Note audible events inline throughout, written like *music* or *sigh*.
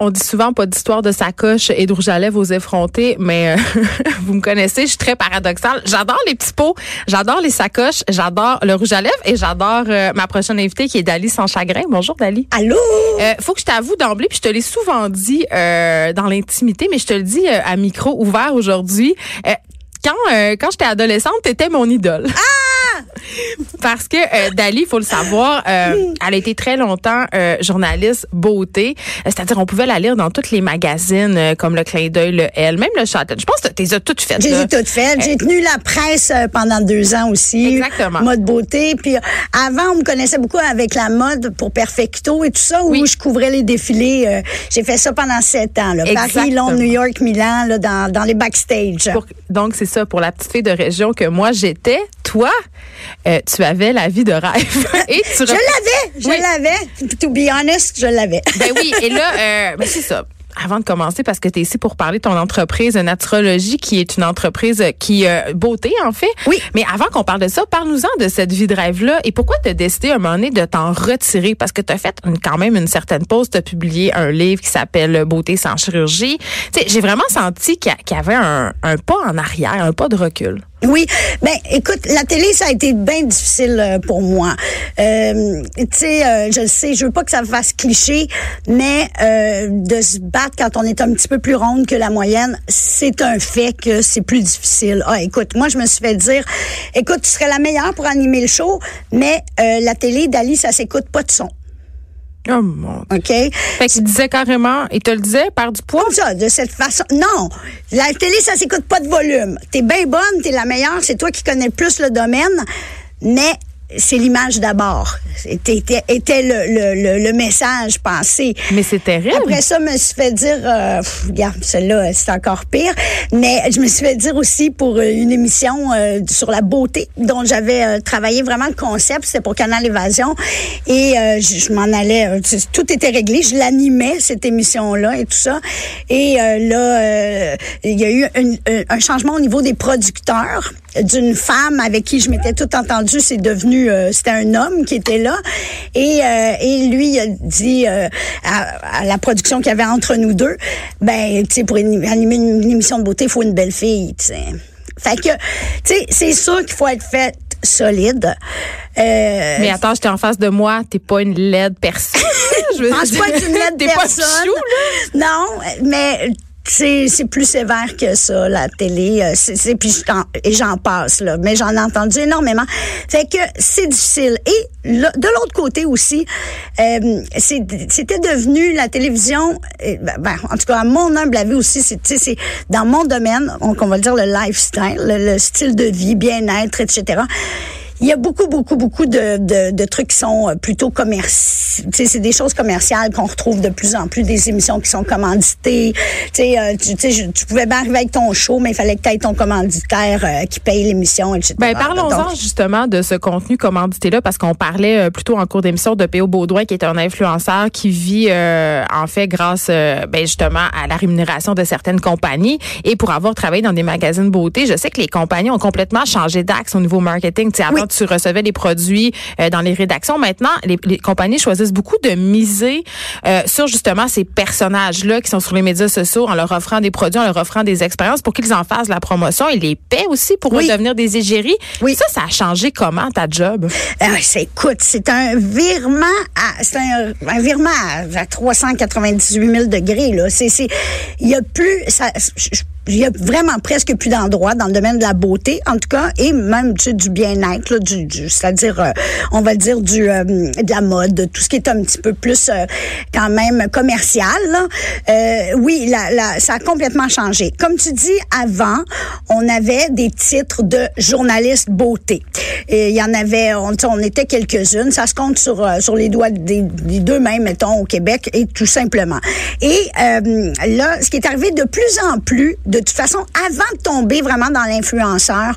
On dit souvent pas d'histoire de sacoche et de rouge à lèvres aux effrontés, mais euh, *laughs* vous me connaissez, je suis très paradoxale. J'adore les petits pots, j'adore les sacoches, j'adore le rouge à lèvres et j'adore euh, ma prochaine invitée qui est Dali sans chagrin. Bonjour Dali. Allô? Euh, faut que je t'avoue d'emblée, puis je te l'ai souvent dit euh, dans l'intimité, mais je te le dis euh, à micro ouvert aujourd'hui. Euh, quand euh, quand j'étais adolescente, t'étais mon idole. Ah! *laughs* Parce que euh, Dali, il faut le savoir, euh, elle a été très longtemps euh, journaliste beauté. C'est-à-dire, on pouvait la lire dans tous les magazines comme le Clin d'œil, le Elle, même le Château. Je pense que tu les as toutes faites. J'ai toutes faites. J'ai tenu la presse pendant deux ans aussi. Exactement. Mode beauté. Puis avant, on me connaissait beaucoup avec la mode pour Perfecto et tout ça, Oui. où je couvrais les défilés. J'ai fait ça pendant sept ans. Là. Paris. Londres, New York, Milan, là, dans, dans les backstage. Pour- donc, c'est ça, pour la petite fille de région que moi j'étais, toi, euh, tu avais la vie de rêve. *laughs* Et tu Je l'avais, je Oui. l'avais. To be honest, je l'avais. Ben oui, *laughs* et là, euh, ben c'est ça. Avant de commencer, parce que tu es ici pour parler de ton entreprise Naturologie, qui est une entreprise qui euh, beauté, en fait. Oui. Mais avant qu'on parle de ça, parle-nous-en de cette vie de rêve-là. Et pourquoi tu as décidé à un moment donné de t'en retirer? Parce que tu as fait une- quand même une certaine pause. Tu as publié un livre qui s'appelle Beauté sans chirurgie. J'ai vraiment senti qu'il y, y avait un, un pas en arrière, un pas de recul. Oui, ben écoute, la télé ça a été bien difficile euh, pour moi. Euh, tu sais, euh, je le sais, je veux pas que ça fasse cliché, mais euh, de se battre quand on est un petit peu plus ronde que la moyenne, c'est un fait que c'est plus difficile. Ah, écoute, moi je me suis fait dire, écoute, tu serais la meilleure pour animer le show, mais euh, la télé, Dali, ça s'écoute pas de son, Oh mon Dieu. ok? Fait qu'il disait carrément, il te le disait, perd du poids? Comme ça, de cette façon. Non, la télé, ça s'écoute pas de volume. T'es bien bonne, t'es la meilleure, c'est toi qui connais le plus le domaine, mais c'est l'image d'abord. C'était était le, le, le, le message pensé. Mais c'est terrible. Après ça, je me suis fait dire, euh, pff, regarde, celle-là, c'est encore pire. Mais je me suis fait dire aussi pour euh, une émission euh, sur la beauté, dont j'avais euh, travaillé vraiment le concept, c'était pour Canal Évasion. Et je, je m'en allais, tout était réglé, je l'animais, cette émission-là et tout ça. Et là, il y a eu une- un, un changement au niveau des producteurs d'une femme avec qui je m'étais tout entendu, c'est devenu, euh, c'était un homme qui était là. Et, euh, et lui, il a dit euh, à, à la production qu'il y avait entre nous deux, ben, tu sais, pour une- animer une, une émission de beauté, il faut une belle fille, tu sais. Fait que, tu sais, c'est sûr qu'il faut être fait solide. Mais attends, j'étais en face de moi, t'es pas une laide personne. *laughs* Je veux pense pas être une laide *laughs* pas personne. pichou, là. Non, mais c'est plus sévère que ça la télé euh, c'est puis et j'en passe là. Mais j'en ai entendu énormément. Fait que c'est difficile. Et de l'autre côté aussi euh, c'était devenu la télévision ben, ben, en tout cas à mon humble avis aussi c'est c'est dans mon domaine donc on va dire le lifestyle le, le style de vie bien-être etc il y a beaucoup, beaucoup, beaucoup de, de, de trucs qui sont euh, plutôt commerciaux. C'est des choses commerciales qu'on retrouve de plus en plus, des émissions qui sont commanditées. Tu sais, euh, tu, pouvais bien arriver avec ton show, mais il fallait que tu aies ton commanditaire euh, qui paye l'émission, etc. Ben, parlons-en justement de ce contenu commandité-là, parce qu'on parlait euh, plutôt en cours d'émission de P.O. Baudouin, qui est un influenceur qui vit, euh, en fait, grâce, ben, justement, à la rémunération de certaines compagnies. Et pour avoir travaillé dans des magazines beauté, je sais que les compagnies ont complètement changé d'axe au niveau marketing. Tu sais, avant, Oui. Tu recevais les produits euh, dans les rédactions. Maintenant, les, les compagnies choisissent beaucoup de miser euh, sur justement ces personnages-là qui sont sur les médias sociaux en leur offrant des produits, en leur offrant des expériences pour qu'ils en fassent la promotion. Ils les paient aussi pour Oui. devenir des égéries. Oui. Ça, ça a changé comment ta job? euh, écoute, c'est un virement à, c'est un, un virement à, à 398 000 degrés, là. C'est, c'est, il y a plus, ça, je, il y a vraiment presque plus d'endroits dans le domaine de la beauté, en tout cas, et même tu sais, du bien-être, du, du- c'est-à-dire, euh, on va dire du euh, de la mode, de tout ce qui est un petit peu plus euh, quand même commercial. là. Euh, oui, la, la- ça a complètement changé. Comme tu dis, avant, on avait des titres de journaliste beauté. Et il y en avait, on, on était quelques-unes. Ça se compte sur euh, sur les doigts des, deux mains, mettons, au Québec, et tout simplement. Et euh, là, ce qui est arrivé de plus en plus, toute façon, avant de tomber vraiment dans l'influenceur,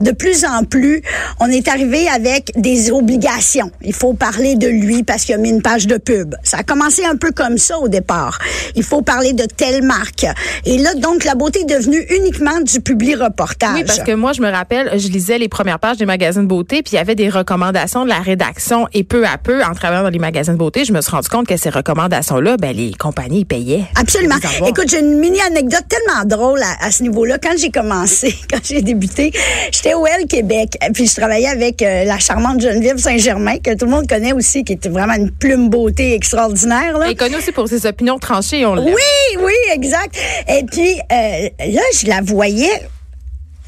de plus en plus, on est arrivé avec des obligations. Il faut parler de lui parce qu'il a mis une page de pub. Ça a commencé un peu comme ça au départ. Il faut parler de telle marque. Et là, donc, la beauté est devenue uniquement du public reportage. Oui, parce que moi, je me rappelle, je lisais les premières pages des magazines de beauté, puis il y avait des recommandations de la rédaction. Et peu à peu, en travaillant dans les magazines de beauté, je me suis rendu compte que ces recommandations-là, ben, les compagnies payaient. Absolument. Écoute, j'ai une mini anecdote tellement drôle à, à ce niveau-là. Quand j'ai commencé, *laughs* quand j'ai débuté, j'étais au L Québec, puis je travaillais avec euh, la charmante Geneviève Saint-Germain, que tout le monde connaît aussi, qui était vraiment une plume beauté extraordinaire. Là. Elle est connue aussi pour ses opinions tranchées, on l'aime. Oui, oui, exact. Et puis euh, là, je la voyais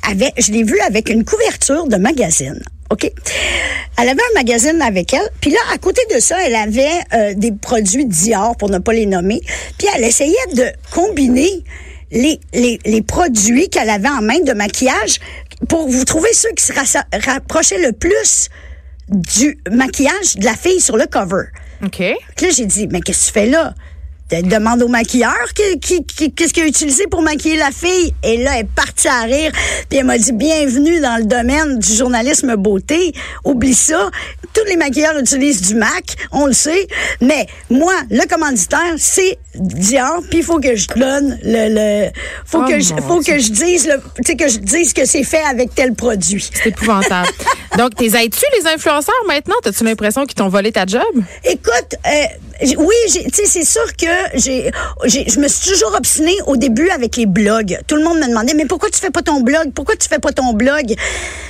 avec, je l'ai vue avec une couverture de magazine. OK? Elle avait un magazine avec elle. Puis là, à côté de ça, elle avait euh, des produits Dior, pour ne pas les nommer. Puis elle essayait de combiner les, les, les produits qu'elle avait en main de maquillage pour vous trouver ceux qui se rapprochaient le plus du maquillage de la fille sur le cover. OK. Puis là, j'ai dit, mais qu'est-ce que tu fais là? De- Demande au maquilleur qui- qui- qui- qu'est-ce qu'il a utilisé pour maquiller la fille. Et là, elle est partie à rire. Puis elle m'a dit, bienvenue dans le domaine du journalisme beauté. Oublie ça. Tous les maquilleurs utilisent du MAC, on le sait. Mais moi, le commanditaire, c'est Dior. Puis il faut que je donne le... le faut Oh que je, faut Dieu. que je dise le, que je dise que c'est fait avec tel produit. C'est épouvantable. *laughs* Donc, t'es aides-tu les influenceurs maintenant? T'as-tu l'impression qu'ils t'ont volé ta job? Écoute, euh, oui, tu sais, c'est sûr que j'ai, je me suis toujours obstinée au début avec les blogs. Tout le monde me demandait, mais pourquoi tu fais pas ton blog? Pourquoi tu fais pas ton blog?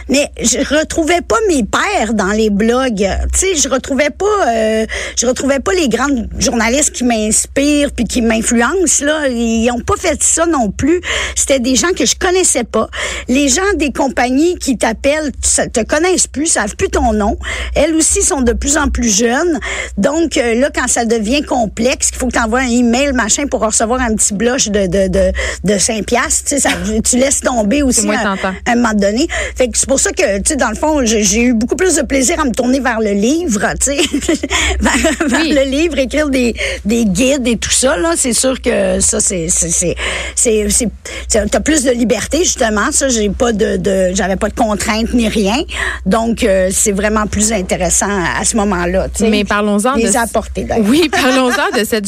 Mais je retrouvais pas mes pairs dans les blogs. Tu sais, je retrouvais pas, euh, je retrouvais pas les grandes journalistes qui m'inspirent puis qui m'influencent, là. Ils ont pas fait ça non plus. C'était des gens que je connaissais pas. Les gens des compagnies qui t'appellent, te connaissent plus, savent plus ton nom. Elles aussi sont de plus en plus jeunes. Donc, euh, là, quand ça devient complexe, qu'il faut que tu envoies un email, machin, pour recevoir un petit blush de, de, de, de 5 piastres, tu sais, ça, tu laisses tomber aussi un, à un moment donné. Fait que c'est pour ça que, tu sais, dans le fond, j'ai eu beaucoup plus de plaisir à me tourner vers le livre, tu sais, *laughs* vers, vers Oui. le livre, écrire des, des guides et tout ça, là. C'est sûr que ça, c'est, c'est, c'est, t'as plus de liberté, justement. Ça, j'ai pas de, de j'avais pas de contraintes ni rien. Donc, euh, c'est vraiment plus intéressant à, à ce moment-là, tu sais. Mais parlons-en de Les apporter. Oui, parlons-en *laughs* de cette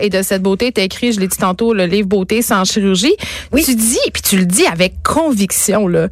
et de cette beauté. Tu écrit, je l'ai dit tantôt, le livre Beauté sans chirurgie. Oui. Tu dis, puis tu le dis avec conviction, là,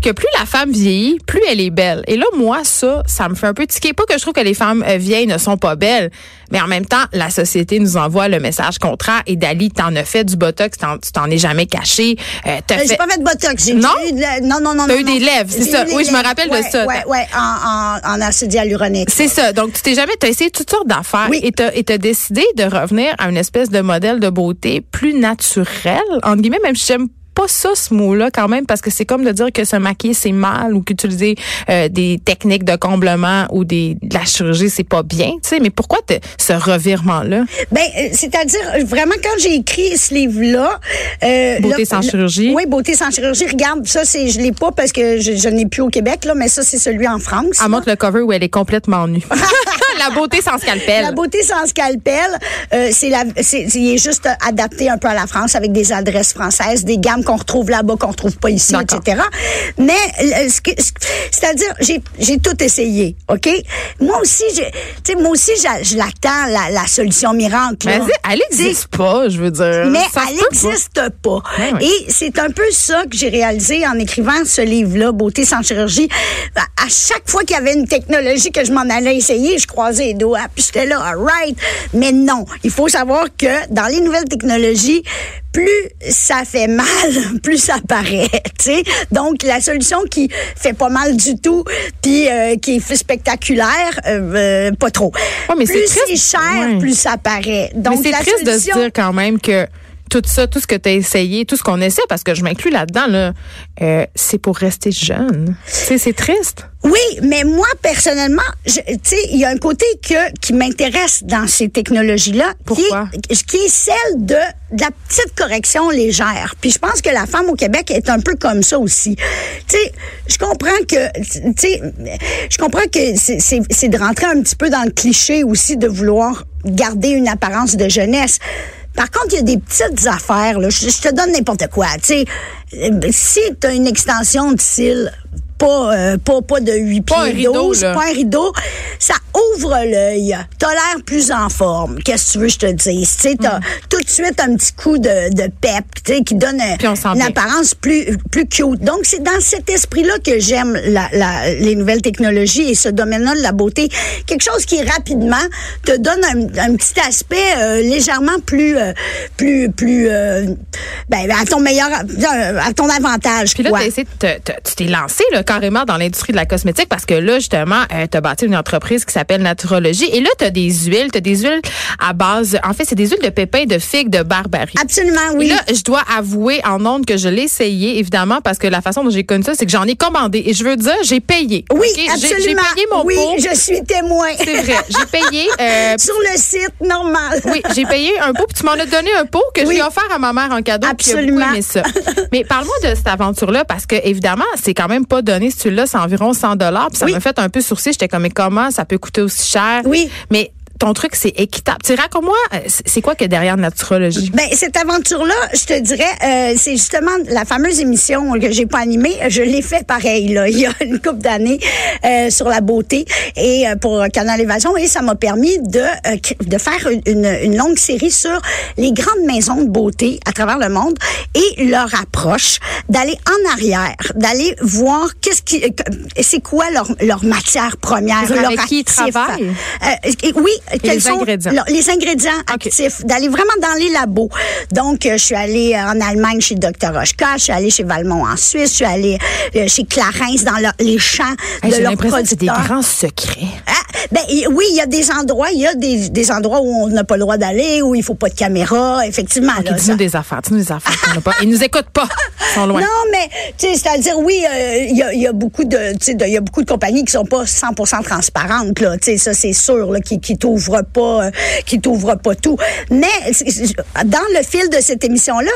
que plus la femme vieillit, plus elle est belle. Et là, moi, ça, ça me fait un peu tiquer. Pas que je trouve que les femmes euh, vieilles ne sont pas belles, mais en même temps, la société nous envoie le message contraire. Et Dali, t'en as fait du botox, t'en- tu t'en es jamais caché. Euh, t'as Euh, fait... J'ai pas fait de botox. J'ai Non? eu de la- non, non, non. T'as non, eu non. des lèvres, c'est ça. Oui, je me rappelle de ça. Ouais, ouais, en, en, en acide hyaluronique. C'est ça. Donc, tu t'es jamais, t'as essayé toutes sortes d'affaires Oui. et t'as, et t'as décidé de revenir à une espèce de modèle de beauté plus naturel, entre guillemets, même si j'aime pas ça, ce mot-là, quand même, parce que c'est comme de dire que se maquiller, c'est mal ou qu'utiliser euh, des techniques de comblement ou des, de la chirurgie, c'est pas bien, tu sais. Mais pourquoi ce revirement-là? Ben, euh, c'est-à-dire, vraiment, quand j'ai écrit ce livre-là... euh, Beauté là, sans chirurgie. Oui, Beauté sans chirurgie. Regarde, ça, c'est, je l'ai pas parce que je, je n'ai plus au Québec, là, mais ça, c'est celui en France. Elle montre le cover où elle est complètement nue. *laughs* la beauté sans scalpel. La beauté sans scalpel, euh, c'est la, c'est, il est juste adapté un peu à la France avec des adresses françaises, des gammes qu'on retrouve là-bas qu'on retrouve pas ici, etc. Mais euh, c'est-à-dire, j'ai, j'ai tout essayé, ok? Moi aussi, j'ai, tu sais, moi aussi, je l'attends la, la solution miracle. Mais elle existe pas, je veux dire. Mais Ça elle pas. n'existe pas. Ouais, ouais. Et c'est un peu ça que j'ai réalisé en écrivant ce livre-là, Beauté sans chirurgie. À chaque fois qu'il y avait une technologie que je m'en allais essayer, je croisais les doigts, puis j'étais là, all right. Mais non, il faut savoir que dans les nouvelles technologies, plus ça fait mal, *laughs* plus ça paraît. *laughs* tu sais. Donc, la solution qui fait pas mal du tout, puis euh, qui est spectaculaire, euh, euh, pas trop. Ouais, mais c'est plus c'est cher, Ouais. plus ça paraît. Donc, Mais c'est la triste de se solution- dire quand même que tout ça, tout ce que tu as essayé, tout ce qu'on essaie, parce que je m'inclus là-dedans, là, euh, c'est pour rester jeune. Tu sais, c'est triste. Oui, mais moi personnellement, tu sais, il y a un côté que qui m'intéresse dans ces technologies-là, qui Pourquoi? est, qui est celle de, de la petite correction légère. Puis je pense que la femme au Québec est un peu comme ça aussi. Tu sais, je comprends que, tu sais, je comprends que c'est de rentrer un petit peu dans le cliché aussi de vouloir garder une apparence de jeunesse. Par contre, il y a des petites affaires. Là. Je, te donne n'importe quoi. Tu Euh, si tu as une extension de cils, pas, euh, pas, pas de 8 Pas un pieds rideau, 12, là. pas un rideau, ça ouvre l'œil. T'as l'air plus en forme. Qu'est-ce que tu veux que je te dise? Tu t'as tout de suite un petit coup de, de pep, qui donne un- sent une apparence plus, plus cute. Donc, c'est dans cet esprit-là que j'aime la, la- les nouvelles technologies et ce domaine-là de la beauté. Quelque chose qui, rapidement, te donne un, un petit aspect euh, légèrement plus, euh, plus, plus, euh, ben, à ton meilleur, à ton avantage, Puis là, tu t'es lancé là, carrément dans l'industrie de la cosmétique parce que là, justement, euh, tu as bâti une entreprise qui s'appelle Naturologie. Et là, tu as des huiles. Tu as des huiles à base. En fait, c'est des huiles de pépins de figues de barbarie. Absolument, Et oui. là, je dois avouer en ondes que je l'ai essayé, évidemment, parce que la façon dont j'ai connu ça, c'est que j'en ai commandé. Et je veux dire, j'ai payé. oui, absolument. J'ai payé mon oui, pot. je suis témoin. C'est vrai. J'ai payé. *laughs* euh, Sur le site normal. oui, j'ai payé un pot, puis tu m'en as donné un pot que Oui. j'ai offert à ma mère en cadeau. Absolument. ça. Mais parle-moi de cette aventure-là, parce que évidemment, c'est quand même pas donné. Tu l'as, c'est environ 100 dollars. Puis ça Oui. m'a fait un peu sourciller. J'étais comme, mais comment ça peut coûter aussi cher? Oui. Mais ton truc, c'est équitable. Tu raconte-moi, euh, c'est quoi que derrière Naturologie? Ben cette aventure-là, je te dirais, euh, c'est justement la fameuse émission que j'ai pas animée. Je l'ai fait pareil là, *laughs* il y a une couple d'années euh, sur la beauté et euh, pour Canal Évasion et ça m'a permis de euh, de faire une, une, longue série sur les grandes maisons de beauté à travers le monde et leur approche, d'aller en arrière, d'aller voir qu'est-ce qui, c'est quoi leur leur matière première, leur actif. travaillent? Euh, oui, quels les sont ingrédients? les ingrédients actifs, d'aller vraiment dans les labos. Donc, euh, je suis allée euh, en Allemagne chez Dr. Rochka, je suis allée chez Valmont en Suisse, je suis allée euh, chez Clarins dans leur- les champs Hey, de leurs que c'est des producteurs. grands secrets. Ah, ben y- oui, il y a des endroits, il y a des, des endroits où on n'a pas le droit d'aller, où il faut pas de caméra, effectivement. OK, là, dis-nous des affaires. Dis-nous des affaires qu'on n'a pas. Ils nous écoutent pas. Ils sont loin. Non, mais tu sais, c'est-à-dire oui, euh, il y, a, il y a beaucoup de, tu sais, de- il y a beaucoup de compagnies qui sont pas 100% transparentes là. Tu sais, ça c'est sûr là, qui qui t'ouvrent pas, euh, qui t'ouvrent pas tout. Mais dans le fil de cette émission-là,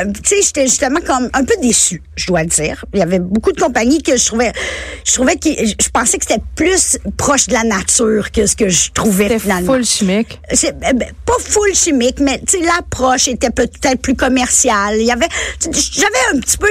euh, tu sais, j'étais justement comme un peu déçue, je dois le dire. Il y avait beaucoup de compagnies que je trouvais, je trouvais que je pensais que c'était plus proche de la nature que ce que je trouvais finalement. full chimique. C'est euh, ben, pas full chimique, mais tu sais l'approche était peut-être plus commerciale. Il y avait, j'avais un petit peu,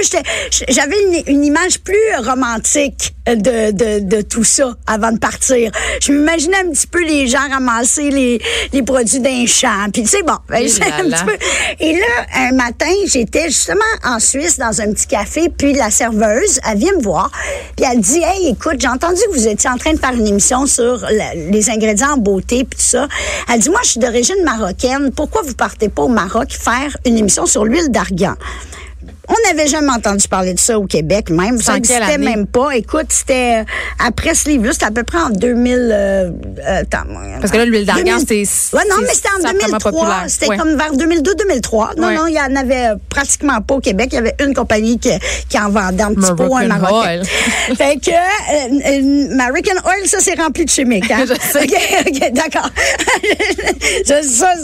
j'avais une, une image plus romantique de, de, de tout ça avant de partir. Je m'imaginais un petit peu les gens ramasser les, les produits d'un champ. Puis tu sais bon, ben, un petit peu. Et là, un matin, j'étais justement en Suisse dans un petit café, puis la serveuse, elle vient me voir, puis elle dit, hey, écoute, j'ai entendu que vous étiez en train de faire une émission sur les ingrédients en beauté, puis tout ça. Elle dit, moi, je suis d'origine marocaine. Pourquoi vous partez pas au Maroc faire une émission sur l'huile d'argan? On n'avait jamais entendu parler de ça au Québec, même. Ça n'existait même pas. Écoute, c'était euh, après ce livre-là, c'était à peu près en 2000. euh, euh, attends, Parce que là, l'huile d'argan, 2000 c'est- Ouais, non, mais c'était en sacrément 2003. populaire. C'était Ouais. comme vers 2002-2003. Non, Ouais. non, il y en avait euh, pratiquement pas au Québec. Il y avait une compagnie qui, qui en vendait un petit peu, un Marocain. Oil. *laughs* fait que euh, American Oil, ça, c'est rempli de chimiques. Hein? *laughs* Je sais. OK, OK, d'accord. *laughs* ça, ça,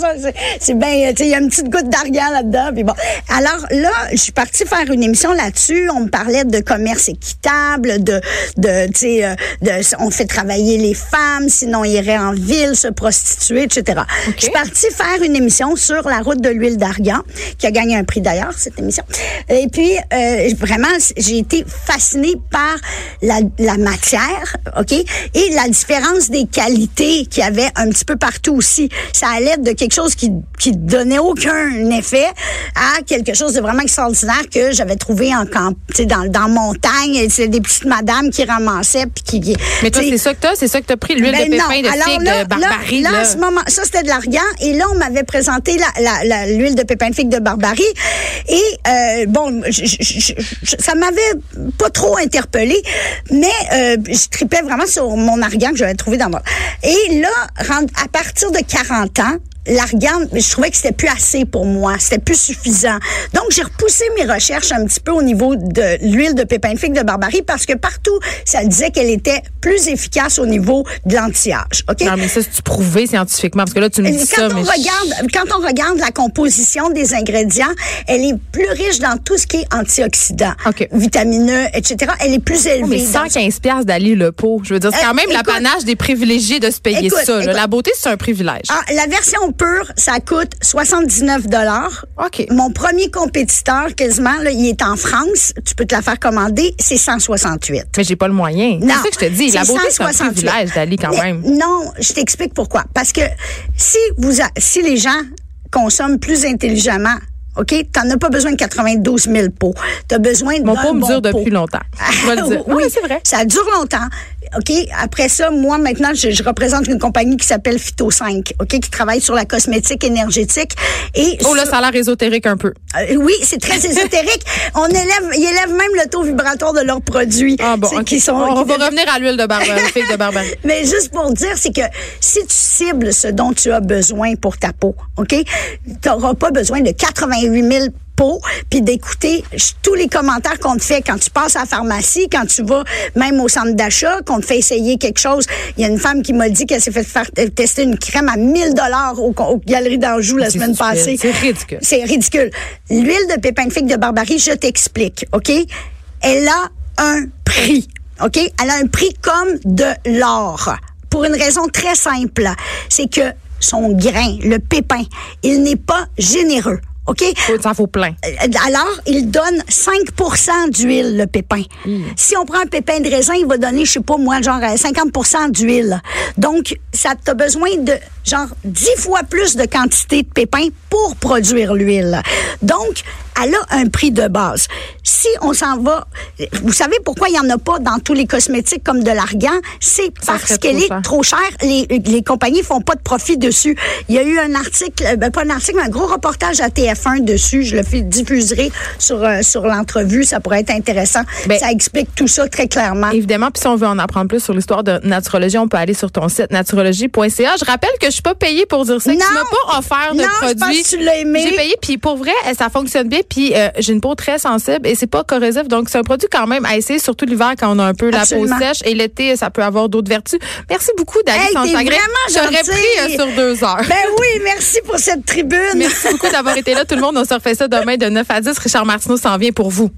c'est- bien, tu sais, il y a une petite goutte d'argan là-dedans. Puis bon. Alors là, je suis partie faire une émission là-dessus. On me parlait de commerce équitable, de, de tu sais, euh, de, on fait travailler les femmes, sinon ils iraient en ville se prostituer, etc. Je suis partie faire une émission sur la route de l'huile d'argan, qui a gagné un prix d'ailleurs, cette émission. Et puis, euh, vraiment, j'ai été fascinée par la, la matière, OK? Et la différence des qualités qu'il y avait un petit peu partout aussi. Ça allait de quelque chose qui, qui donnait aucun effet à quelque chose de vraiment extraordinaire que j'avais trouvé en camp, tu sais, dans, dans montagne. C'est des petites madames qui ramassaient puis qui, Mais toi, c'est ça que t'as? C'est ça que t'as pris? L'huile ben de non. pépin, de Alors figue, là, de barbarie? Là, là. là, ce moment, ça c'était de l'argan. Et là, on m'avait présenté la- la- la- l'huile de pépin de figue de barbarie. Et euh, bon, ça m'avait pas trop interpellé, mais euh, je tripais vraiment sur mon argan que j'avais trouvé dans mon. Et là, à partir de 40 ans, l'argan, je trouvais que c'était plus assez pour moi, c'était plus suffisant. Donc j'ai repoussé mes recherches un petit peu au niveau de l'huile de pépin de figue de barbarie parce que partout ça disait qu'elle était plus efficace au niveau de l'anti-âge. OK? Non, mais ça c'est prouvé scientifiquement? Parce que là tu me dis quand ça on mais je- regarde, quand on regarde la composition des ingrédients, elle est plus riche dans tout ce qui est antioxydants, OK. vitamineux, etc. Elle est plus élevée. Oh, mais dans- 115 pièces d'aller le pot. Je veux dire, c'est quand Euh, même l'apanage des privilégiés de se payer Écoute, ça. écoute. La beauté, c'est un privilège. Ah, la version pure, ça coûte 79 dollars. OK. Mon premier compétiteur, quasiment, là, il est en France. Tu peux te la faire commander, c'est 168. Mais j'ai pas le moyen. C'est Non, ça que je te dis. La c'est beauté, c'est un 168. privilège d'aller quand Mais même. Non, je t'explique pourquoi. Parce que si vous, a- si les gens consomment plus intelligemment, OK? T'en as pas besoin de 92 000 pots. T'as besoin de Mon pot me dure depuis longtemps. *laughs* Oui, c'est vrai. Ça dure longtemps. OK? Après ça, moi, maintenant, je, je représente une compagnie qui s'appelle Phyto 5, OK? Qui travaille sur la cosmétique énergétique. Et Oh là, sur- ça a l'air ésotérique un peu. euh, oui, c'est très ésotérique. *laughs* On élève, ils élèvent même le taux vibratoire de leurs produits. Ah bon, C'est ok. qui sont- on qui va revenir à l'huile de barbarie, figue de barbarie. *laughs* mais juste pour dire, c'est que si tu cibles ce dont tu as besoin pour ta peau, OK? Tu n'auras pas besoin de 88 000 puis d'écouter tous les commentaires qu'on te fait quand tu passes à la pharmacie, quand tu vas même au centre d'achat, qu'on te fait essayer quelque chose. Il y a une femme qui m'a dit qu'elle s'est fait faire tester une crème à 1000 dollars au, au Galerie d'Anjou la semaine stupide. passée. C'est ridicule. C'est ridicule. L'huile de pépin de figue de Barbarie, je t'explique, OK? Elle a un prix, OK? Elle a un prix comme de l'or. Pour une raison très simple. C'est que son grain, le pépin, il n'est pas généreux. OK? Ça faut plein. Euh, Alors, il donne 5% d'huile, le pépin. Si on prend un pépin de raisin, il va donner, je sais pas moi, genre euh, 50% d'huile. Donc, ça t'as besoin de genre 10 fois plus de quantité de pépin pour produire l'huile. Donc, elle a un prix de base. Si on s'en va, vous savez pourquoi il y en a pas dans tous les cosmétiques comme de l'argan? C'est parce qu'elle est trop chère. Les, les compagnies font pas de profit dessus. Il y a eu un article, euh, ben pas un article, mais un gros reportage à TF1 dessus. Je le diffuserai sur, euh, sur l'entrevue. Ça pourrait être intéressant. Ben, ça explique tout ça très clairement. Évidemment, puis si on veut en apprendre plus sur l'histoire de naturologie, on peut aller sur ton site naturologie.ca. Je rappelle que je suis pas payée pour dire ça. Non! Tu m'as pas offert de Non, je produits. pense que tu l'as aimé. J'ai payé, puis pour vrai, euh, ça fonctionne bien. Puis euh, j'ai une peau très sensible et c'est pas corrosif, donc c'est un produit quand même à essayer, surtout l'hiver quand on a un peu Absolument. la peau sèche et l'été, ça peut avoir d'autres vertus. Merci beaucoup, David Hey, sans t'es chagrin. vraiment J'aurais pris euh, sur deux heures. Ben oui, merci pour cette tribune. Merci beaucoup d'avoir été là, tout le monde. On se refait ça demain de 9 à 10. Richard Martineau s'en vient pour vous.